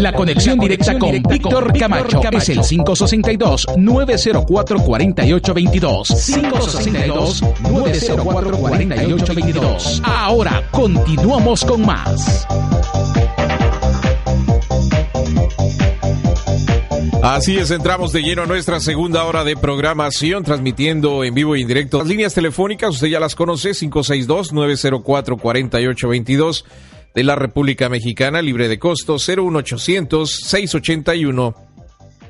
La conexión directa con Víctor Camacho es el 562-904-4822. 562-904-4822. Ahora continuamos con más. Así es, entramos de lleno a nuestra segunda hora de programación, transmitiendo en vivo y en directo. Las líneas telefónicas, usted ya las conoce, 562-904-4822 de la República Mexicana, libre de costo, 01800-681.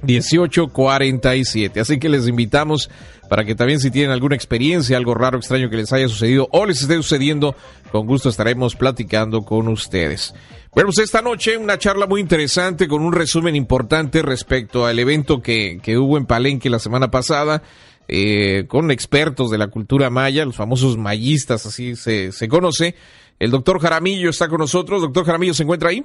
1847. Así que les invitamos para que también si tienen alguna experiencia, algo raro, extraño que les haya sucedido o les esté sucediendo, con gusto estaremos platicando con ustedes. Bueno, pues esta noche una charla muy interesante con un resumen importante respecto al evento que, que hubo en Palenque la semana pasada. Eh, con expertos de la cultura maya, los famosos mayistas, así se, se conoce. El doctor Jaramillo está con nosotros. Doctor Jaramillo, ¿se encuentra ahí?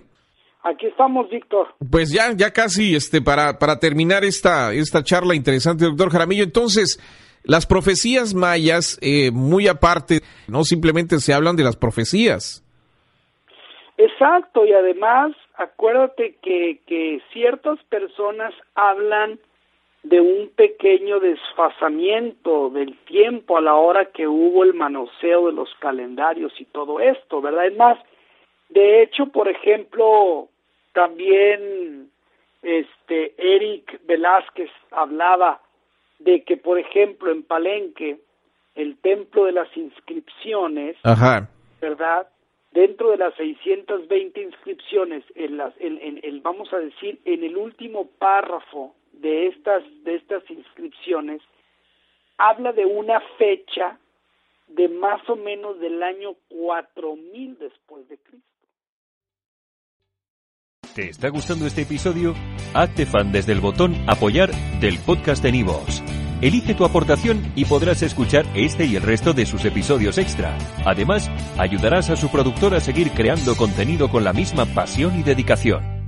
Aquí estamos, Víctor. Pues ya, ya casi, este, para, para terminar esta, esta charla interesante, doctor Jaramillo. Entonces, las profecías mayas, eh, muy aparte, no simplemente se hablan de las profecías. Exacto, y además acuérdate que, que ciertas personas hablan de un pequeño desfasamiento del tiempo a la hora que hubo el manoseo de los calendarios y todo esto, ¿verdad? Es más, de hecho, por ejemplo, también este Eric Velázquez hablaba de que, por ejemplo, en Palenque, el templo de las inscripciones, Ajá. ¿verdad? dentro de las 620 inscripciones, en las, en, en, vamos a decir, en el último párrafo de estas, de estas inscripciones, habla de una fecha de más o menos del año 4000 después de Cristo. ¿Te está gustando este episodio? Hazte fan desde el botón apoyar del podcast de Nivos. Elige tu aportación y podrás escuchar este y el resto de sus episodios extra. Además, ayudarás a su productor a seguir creando contenido con la misma pasión y dedicación.